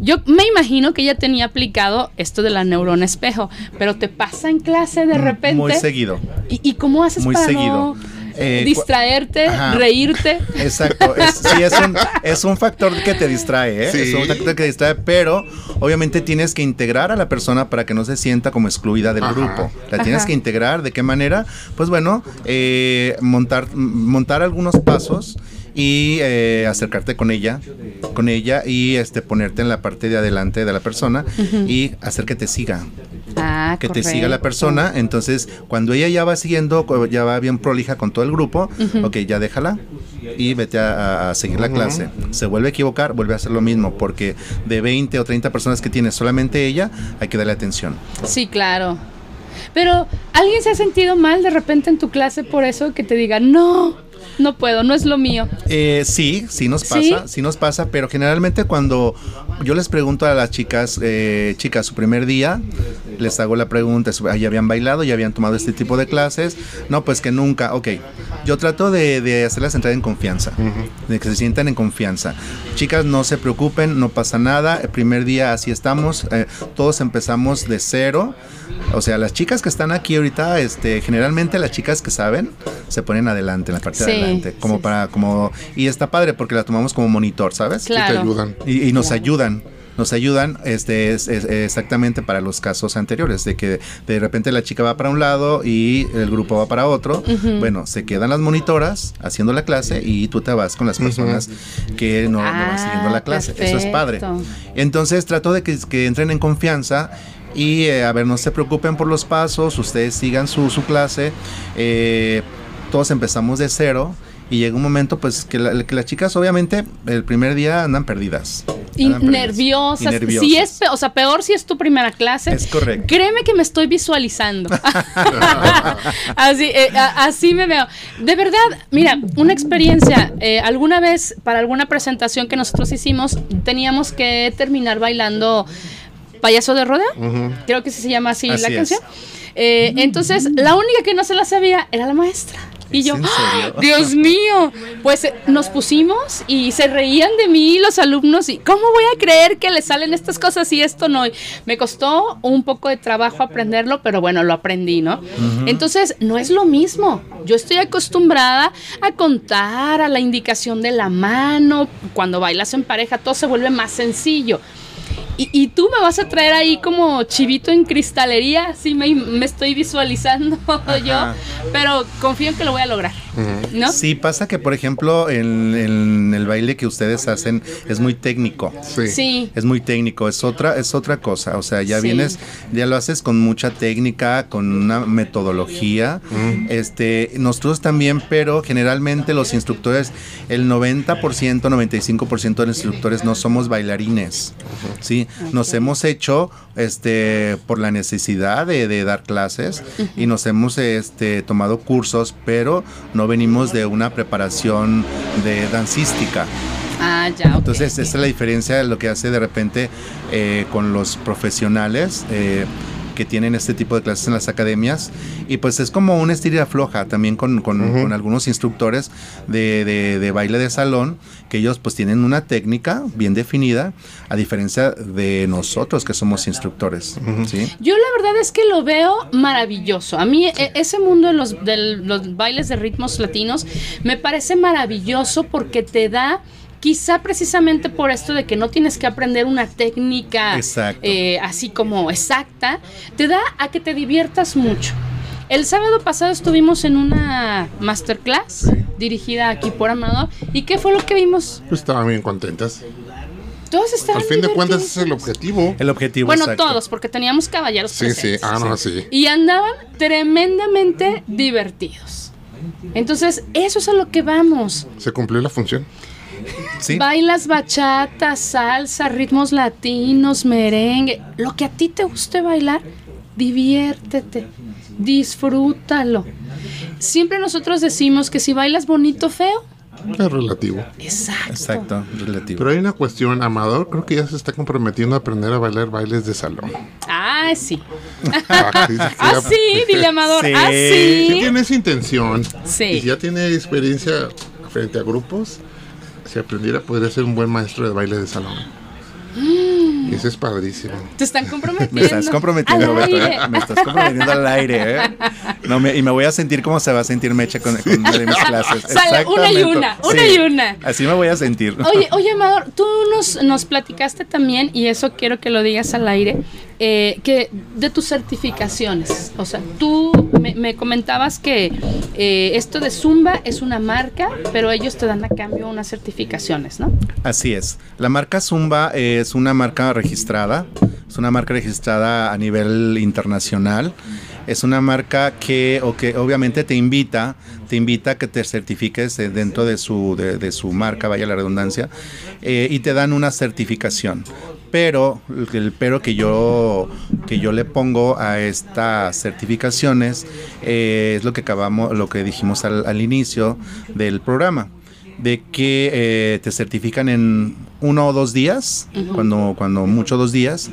Yo me imagino que ella tenía aplicado esto de la neurona espejo, pero te pasa en clase de repente. Mm, Muy seguido. ¿Y, y cómo haces Muy para seguido. no Eh, distraerte, Ajá. reírte? Exacto, es, sí, es un, es un factor que te distrae, ¿eh? Sí. Es un factor que distrae, pero obviamente tienes que integrar a la persona para que no se sienta como excluida del Ajá. grupo. La tienes Ajá. que integrar, ¿de qué manera? Pues bueno, eh, montar, montar algunos pasos y eh, acercarte con ella, con ella y este ponerte en la parte de adelante de la persona y hacer que te siga. Ah, que te siga la persona. Entonces, cuando ella ya va siguiendo, ya va bien prolija con todo el grupo, ok, ya déjala y vete a, a- a seguir la clase. Se vuelve a equivocar, vuelve a hacer lo mismo, porque de 20 o 30 personas que tiene solamente ella, hay que darle atención. Sí, claro. Pero, ¿alguien se ha sentido mal de repente en tu clase por eso que te diga, no, no puedo, no es lo mío? Eh, sí, sí nos pasa, ¿Sí? nos pasa, pero generalmente cuando yo les pregunto a las chicas, eh, chicas, su primer día, les hago la pregunta, su- ¿ya habían bailado, ya habían tomado este tipo de clases? No, pues que nunca, ok. Yo trato de, de hacerlas entrar en confianza, de que se sientan en confianza. Chicas, no se preocupen, no pasa nada, el primer día así estamos, eh, todos empezamos de cero. O sea, las chicas que están aquí ahorita, este, generalmente las chicas que saben se ponen adelante en la parte Sí, de adelante, como sí, para, como, y está padre porque la tomamos como monitor, ¿sabes? Claro. te ayudan. Y, y nos ayudan. Nos ayudan este, es, es- exactamente para los casos anteriores, de que de repente la chica va para un lado y el grupo va para otro. Bueno, se quedan las monitoras haciendo la clase y tú te vas con las personas que no, no van siguiendo la Ah, clase. Eso es padre. Entonces trato de que, que entren en confianza y eh, a ver, no se preocupen por los pasos, ustedes sigan su, su clase. eh, todos empezamos de cero. Y llega un momento, pues, que, la- que las chicas, obviamente, el primer día andan perdidas. Y Andan nerviosas. Y nerviosas. Si es, o sea, peor si es tu primera clase. Es correcto. Créeme que me estoy visualizando. así, eh, a- así me veo. De verdad, mira, una experiencia. eh, alguna vez, para alguna presentación que nosotros hicimos, teníamos que terminar bailando Payaso de Rodeo. Creo que se llama así, Así la canción. Eh, entonces, la única que no se la sabía era la maestra. Y ¿Es yo, ¡Ah! Dios mío, pues eh, nos pusimos y se reían de mí los alumnos y ¿cómo voy a creer que le salen estas cosas y esto no? Y me costó un poco de trabajo aprenderlo, pero bueno, lo aprendí, ¿no? Entonces, no es lo mismo. Yo estoy acostumbrada a contar, a la indicación de la mano, cuando bailas en pareja todo se vuelve más sencillo. Y, y tú me vas a traer ahí como chivito en cristalería, así me, me estoy visualizando yo, pero confío en que lo voy a lograr, ¿no? Sí, pasa que, por ejemplo, en, en el baile que ustedes hacen es muy técnico. Sí. Sí. Es muy técnico, es otra, es otra cosa. O sea, ya Sí. vienes, ya lo haces con mucha técnica, con una metodología. Este, nosotros también, pero generalmente los instructores, el 90%, 95% de los instructores no somos bailarines. Sí, nos hemos hecho este por la necesidad de, de dar clases y nos hemos este tomado cursos, pero no venimos de una preparación de dancística. Ah, ya. Entonces, esta es la diferencia de lo que hace de repente eh, con los profesionales eh, que tienen este tipo de clases en las academias. Y pues es como una estira floja también con, con- con algunos instructores de, de- de baile de salón, que ellos pues tienen una técnica bien definida, a diferencia de nosotros que somos instructores. ¿sí? Yo la verdad es que lo veo maravilloso. A mí e- ese mundo de los, de los bailes de ritmos latinos me parece maravilloso porque te da... Quizá precisamente por esto de que no tienes que aprender una técnica eh, así como exacta, te da a que te diviertas mucho. El sábado pasado estuvimos en una masterclass dirigida aquí por Amador. ¿Y qué fue lo que vimos? Pues estaban bien contentas. Todos estaban Al fin de cuentas ese es el objetivo. El objetivo Bueno, exacto. todos, porque teníamos caballeros Sí, sí. presentes. Ah, no, sí. Y andaban tremendamente divertidos. Entonces, eso es a lo que vamos. Se cumplió la función. Sí. Bailas bachata, salsa, ritmos latinos, merengue. Lo que a ti te guste bailar, diviértete, disfrútalo. Siempre nosotros decimos que si bailas bonito, feo. Es relativo. Exacto. Exacto, relativo. Pero hay una cuestión, Amador creo que ya se está comprometiendo a aprender a bailar bailes de salón. Ah, sí. Ah, sí, sí, Ah, sí, dile Amador. Sí. Ah, sí. tiene esa intención Sí. y si ya tiene experiencia frente a grupos, si aprendiera podría ser un buen maestro de baile de salón. Y eso es padrísimo. Te están comprometiendo. Me estás comprometiendo, al Beto, aire. ¿eh? Me estás comprometiendo al aire, ¿eh? No, me- y me voy a sentir como se va a sentir Mecha con, con una de mis clases. Sale una y una, una y una. Así me voy a sentir. Oye, oye, Amador, tú nos, nos platicaste también, y eso quiero que lo digas al aire, eh, que de tus certificaciones. O sea, tú me, me comentabas que eh, esto de Zumba es una marca, pero ellos te dan a cambio unas certificaciones, ¿no? Así es. La marca Zumba es una marca registrada. Es una marca registrada a nivel internacional. Es una marca que, o que obviamente te invita, te invita a que te certifiques dentro de su, de, de su marca, vaya la redundancia, eh, y te dan una certificación. Pero el pero que yo, que yo le pongo a estas certificaciones eh, es lo que acabamos, lo que dijimos al, al inicio del programa de que eh, te certifican en uno o dos días, cuando, cuando mucho dos días,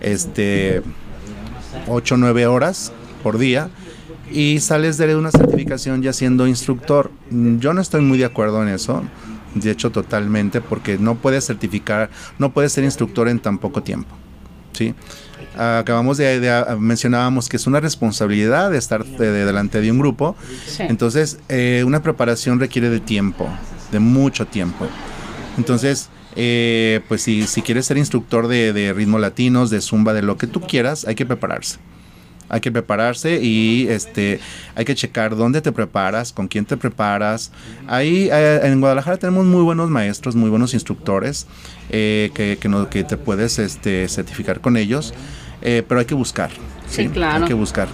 este, ocho o nueve horas por día, y sales de una certificación ya siendo instructor. Yo no estoy muy de acuerdo en eso, de hecho totalmente, porque no puedes certificar, no puedes ser instructor en tan poco tiempo. ¿sí? Acabamos de, de- mencionábamos que es una responsabilidad de estar de- de delante de un grupo, Sí. entonces eh, una preparación requiere de tiempo, de mucho tiempo. Entonces, eh, pues si, si quieres ser instructor de, de ritmos latinos, de zumba, de lo que tú quieras, hay que prepararse. Hay que prepararse y este hay que checar dónde te preparas, con quién te preparas. Ahí eh, en Guadalajara tenemos muy buenos maestros, muy buenos instructores eh, que, que, no- que te puedes este, certificar con ellos, eh, pero hay que buscar. Sí, claro. Hay que buscar.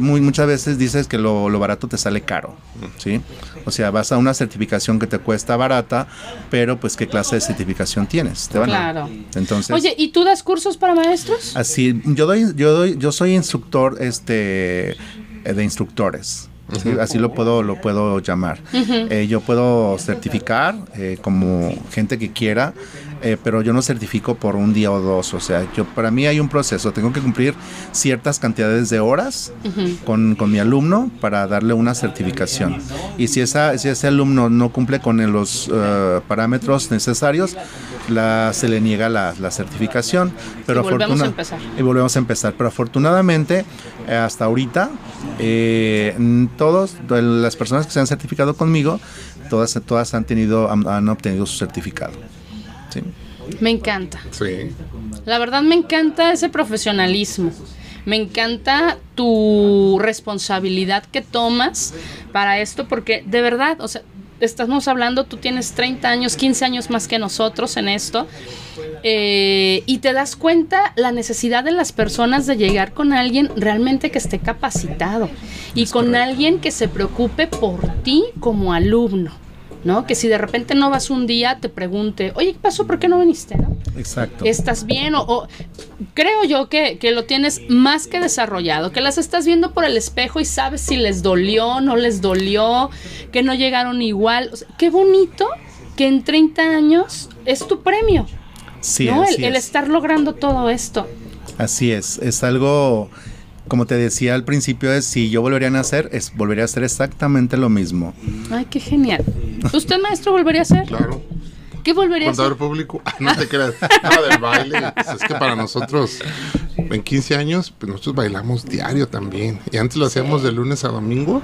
Muy, muchas veces dices que lo, lo barato te sale caro, ¿sí? O sea, vas a una certificación que te cuesta barata, pero pues qué clase de certificación tienes. Te van a- Claro. Entonces, Oye, ¿y tú das cursos para maestros? Así, yo doy, yo doy, yo soy instructor, este, eh, de instructores. ¿sí? Así lo puedo, lo puedo llamar. Eh, yo puedo certificar eh, como gente que quiera, eh, pero yo no certifico por un día o dos. O sea, yo para mí hay un proceso. Tengo que cumplir ciertas cantidades de horas con, con mi alumno para darle una certificación. Y si esa, si ese alumno no cumple con los eh, parámetros necesarios, la, se le niega la, la certificación. Pero Y volvemos a empezar. y volvemos a empezar. Pero afortunadamente, eh, hasta ahorita, eh, todos, las personas que se han certificado conmigo, todas, todas han tenido, han, han obtenido su certificado. Sí. Me encanta. Sí. La verdad me encanta ese profesionalismo. Me encanta tu responsabilidad que tomas para esto, porque de verdad, o sea, estamos hablando, tú tienes 30 años, 15 años más que nosotros en esto, eh, y te das cuenta la necesidad de las personas de llegar con alguien realmente que esté capacitado y con alguien que se preocupe por ti como alumno. ¿No? Que si de repente no vas un día, te pregunte, oye, ¿qué pasó? ¿Por qué no viniste? ¿no? Exacto. estás bien o, o- creo yo que, que lo tienes más que desarrollado, que las estás viendo por el espejo y sabes si les dolió, no les dolió, que no llegaron igual. O sea, qué bonito que en 30 años es tu premio, Sí, El, el es. estar logrando todo esto. Así es. Es algo, como te decía al principio, es si yo volvería a nacer, es, volvería a hacer exactamente lo mismo. Ay, qué genial. ¿Usted, maestro, volvería a hacer? Claro. ¿Qué volvería a Contador hacer? público. Ah, No te creas. Nada del baile. Pues es que para nosotros, en 15 años, pues nosotros bailamos diario también. Y antes lo hacíamos de lunes a domingo,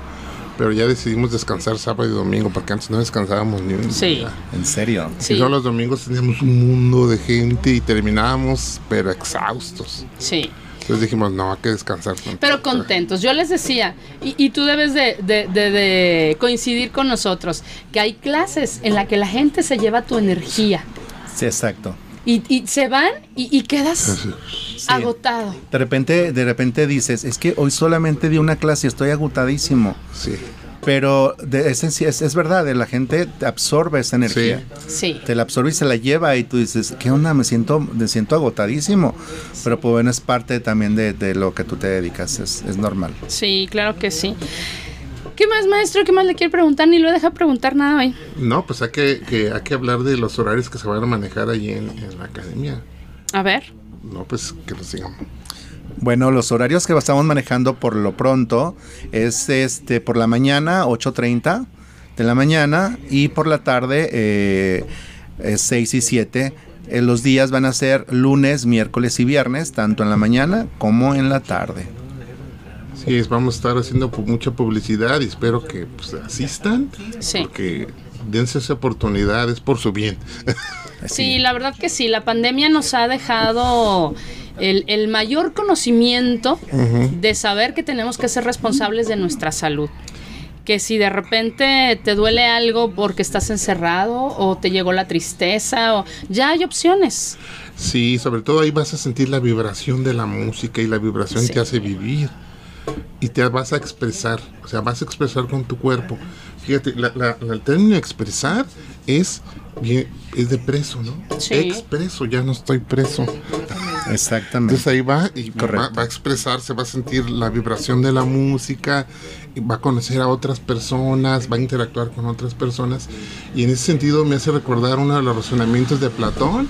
pero ya decidimos descansar sábado y domingo, porque antes no descansábamos ni un Sí. día. En serio. Sí, Y todos los domingos teníamos un mundo de gente y terminábamos, pero exhaustos. sí. Entonces dijimos, no, hay que descansar. Pero contentos. Yo les decía, y, y tú debes de, de- de- de coincidir con nosotros, que hay clases en las que la gente se lleva tu energía Sí, exacto. y, y se van y, y quedas Sí. agotado. De repente, de repente dices, es que hoy solamente di una clase y estoy agotadísimo. Sí. Pero de, es, es, es verdad, la gente te absorbe esa energía. Sí. Te la absorbe y se la lleva y tú dices, ¿qué onda? Me siento, me siento agotadísimo. Pero pues bueno, es parte también de, de lo que tú te dedicas, es, es normal. Sí, claro que sí. ¿Qué más, maestro? ¿Qué más le quiere preguntar? Ni lo deja preguntar nada hoy. No, pues hay que, que- hay que hablar de los horarios que se van a manejar allí en, en la academia. A ver. No, pues que nos digan. Bueno, los horarios que estamos manejando por lo pronto es este por la mañana 8.30 de la mañana y por la tarde eh, es 6 y 7. Eh, los días van a ser lunes, miércoles y viernes, tanto en la mañana como en la tarde. Sí, es- vamos a estar haciendo mucha publicidad y espero que pues, asistan. Sí. Porque dense esa oportunidad, es por su bien. Sí, la verdad que sí. La pandemia nos ha dejado el, el mayor conocimiento de saber que tenemos que ser responsables de nuestra salud. que si de repente te duele algo porque estás encerrado o te llegó la tristeza o ya hay opciones. Sí, sobre todo ahí vas a sentir la vibración de la música y la vibración Sí. te hace vivir y te vas a expresar, o sea, vas a expresar con tu cuerpo. Fíjate, la- la- la- el término expresar es, bien- es de preso, ¿no? Sí. Expreso, ya no estoy preso. Exactamente. Entonces ahí va y va, a expresarse, va a sentir la vibración de la música, y va a conocer a otras personas, va a interactuar con otras personas. Y en ese sentido me hace recordar uno de los razonamientos de Platón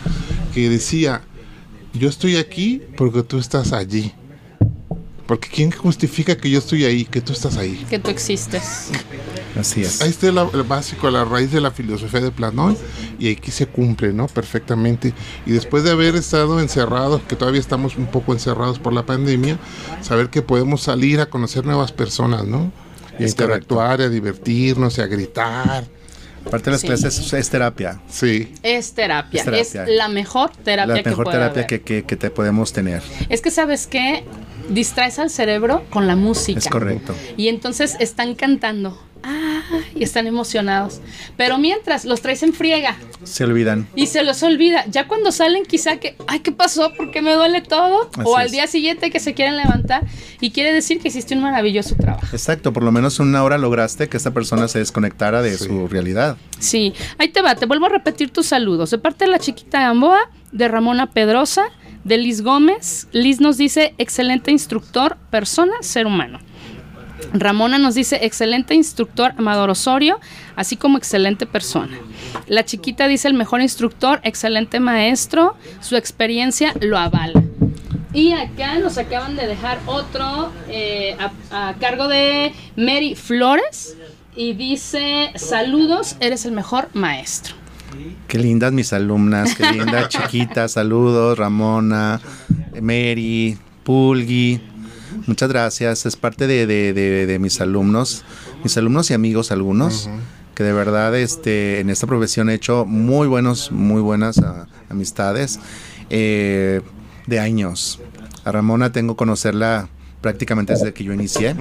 que decía, yo estoy aquí porque tú estás allí. Porque ¿quién justifica que yo estoy ahí, que tú estás ahí? Que tú existes. Así es. Ahí está el básico, la raíz de la filosofía de Platón y aquí se cumple, ¿no? Perfectamente. Y después de haber estado encerrados, que todavía estamos un poco encerrados por la pandemia, saber que podemos salir a conocer nuevas personas, ¿no? Y a Es interactuar, y a divertirnos, y a gritar. Parte de las Sí. clases es, es terapia. Sí. Es terapia. Es Es, terapia. la mejor terapia La que mejor puede terapia haber. que, que- que te podemos tener. Es que sabes que distraes al cerebro con la música. Es correcto. Y entonces están cantando. Ah, y están emocionados. Pero mientras los traes en friega Se olvidan. y se los olvida. Ya cuando salen quizá que, ay, ¿qué pasó? ¿Por qué me duele todo? Así o al es. día siguiente que se quieren levantar y quiere decir que hiciste un maravilloso trabajo. Exacto, por lo menos en una hora lograste que esta persona se desconectara de su realidad. Sí, ahí te va, te vuelvo a repetir tus saludos. De parte de la chiquita Gamboa, de Ramona Pedrosa, de Liz Gómez. Liz nos dice, excelente instructor, persona, ser humano. Ramona nos dice, excelente instructor, Amador Osorio, así como excelente persona. La chiquita dice, el mejor instructor, excelente maestro, su experiencia lo avala. Y acá nos acaban de dejar otro eh, a, a cargo de Mary Flores y dice, saludos, eres el mejor maestro. Qué lindas mis alumnas, qué linda chiquita, saludos, Ramona, Mary, Pulgui. Muchas gracias, es parte de, de- de- de mis alumnos, mis alumnos y amigos algunos, que de verdad este, en esta profesión he hecho muy buenos, muy buenas ah, amistades eh, de años. A Ramona tengo conocerla prácticamente desde que yo inicié.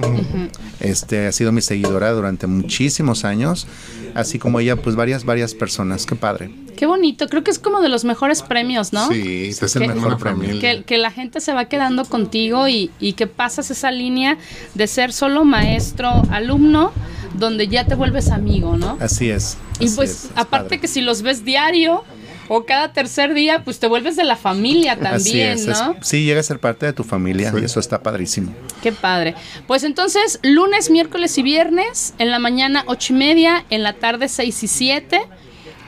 Este ha sido mi seguidora durante muchísimos años, así como ella, pues varias, varias personas. Qué padre. Qué bonito, creo que es como de los mejores premios, ¿no? Sí, Este es el hacen mejor premio. Que, que la gente se va quedando contigo y, y que pasas esa línea de ser solo maestro, alumno, donde ya te vuelves amigo, ¿no? Así es. Y así pues es, es aparte padre. que si los ves diario o cada tercer día, pues te vuelves de la familia también, es- ¿no? sí, llega a ser parte de tu familia Sí. y eso está padrísimo. Qué padre. Pues entonces, lunes, miércoles y viernes, en la mañana ocho y media, en la tarde seis y siete.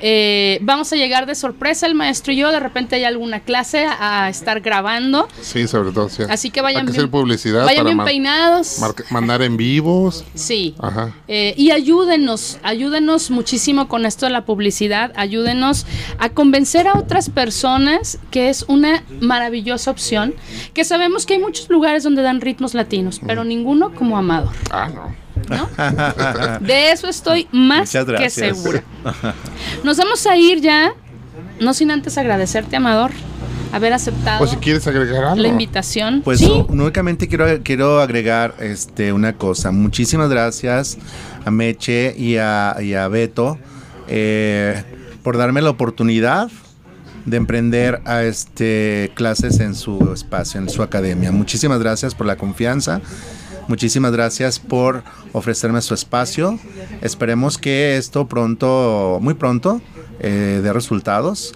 Eh, vamos a llegar de sorpresa el maestro y yo, de repente hay alguna clase a, estar grabando. Sí, sobre todo. sí. Así que vayan Hay que bien, hacer publicidad vayan para bien peinados. mandar en vivos. Sí. Ajá. Eh, y ayúdenos, ayúdenos muchísimo con esto de la publicidad, ayúdenos a convencer a otras personas que es una maravillosa opción, que sabemos que hay muchos lugares donde dan ritmos latinos, pero ninguno como Amador. Ah, no. De eso estoy más que segura. Nos vamos a ir ya, no sin antes agradecerte, Amador, haber aceptado O si quieres agregar algo. la invitación. Pues sí, únicamente quiero, quiero agregar este, una cosa. Muchísimas gracias a Meche y a, y a Beto eh, por darme la oportunidad de emprender a este clases en su espacio, en su academia. Muchísimas gracias por la confianza. Muchísimas gracias por ofrecerme su espacio. Esperemos que esto pronto, muy pronto, eh, dé resultados.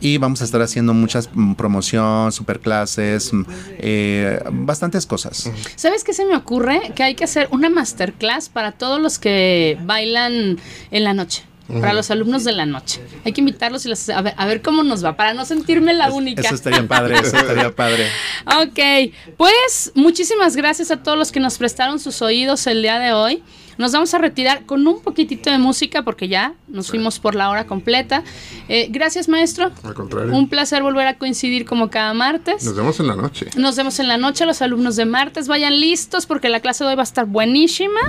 Y vamos a estar haciendo muchas mm, promoción, superclases, mm, eh, bastantes cosas. ¿Sabes qué se me ocurre? Que hay que hacer una masterclass para todos los que bailan en la noche. Para los alumnos de la noche. Hay que invitarlos y los- a, ver, a ver cómo nos va, para no sentirme la única. Eso estaría padre, eso estaría padre. Ok, pues muchísimas gracias a todos los que nos prestaron sus oídos el día de hoy. Nos vamos a retirar con un poquitito de música porque ya nos fuimos por la hora completa. Eh, gracias, maestro. Al contrario. Un placer volver a coincidir como cada martes. Nos vemos en la noche. Nos vemos en la noche, los alumnos de martes. Vayan listos porque la clase de hoy va a estar buenísima.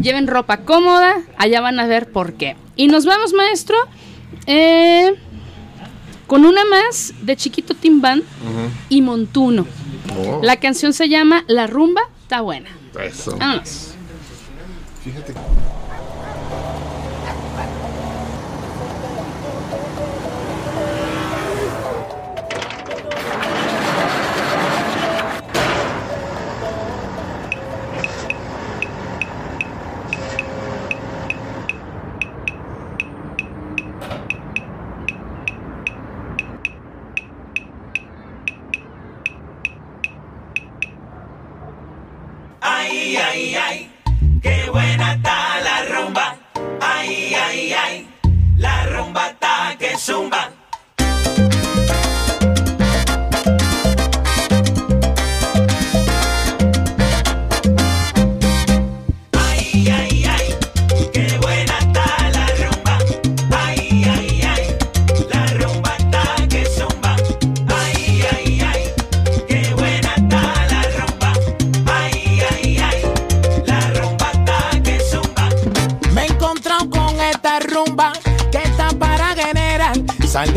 Lleven ropa cómoda, allá van a ver por qué. Y nos vamos, maestro, eh, con una más de Chiquito Timbán y Montuno. Oh, La canción se llama La rumba está buena. eso. Vámonos. If you hit the... ay, ay, ay.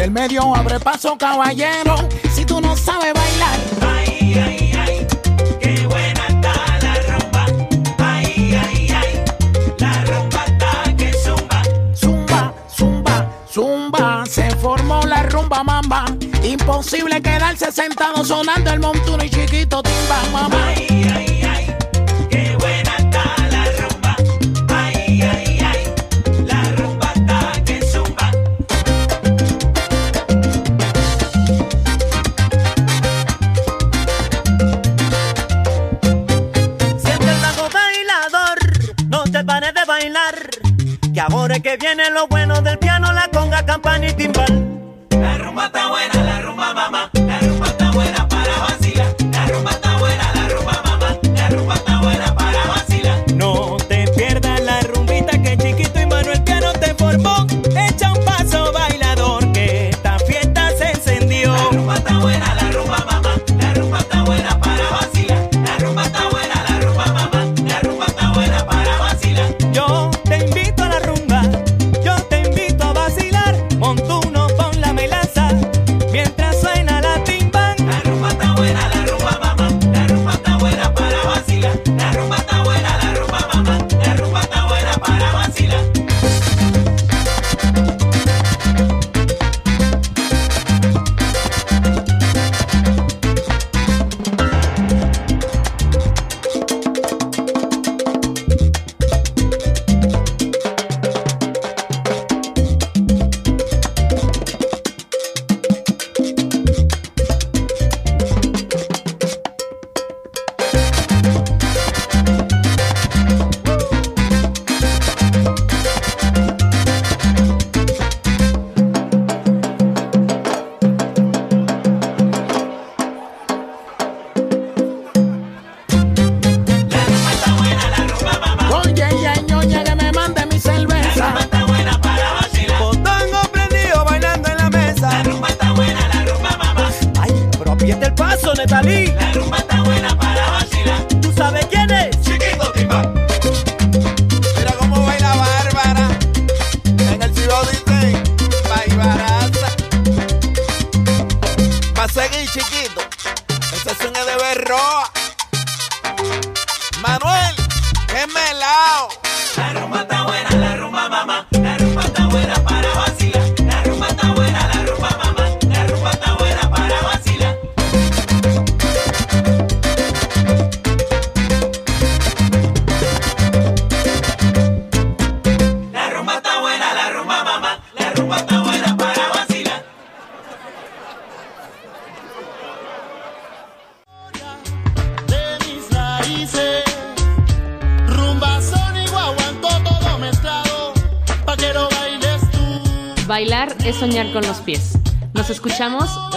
el medio abre paso, caballero. Si tú no sabes bailar. Ay, ay, ay, qué buena está la rumba. Ay, ay, ay, la rumba está que zumba. Zumba, zumba, zumba. Se formó la rumba mamba. Imposible quedarse sentado sonando el montuno y chiquito timba, mamá.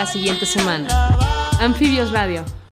siguiente semana. Anfibios Radio.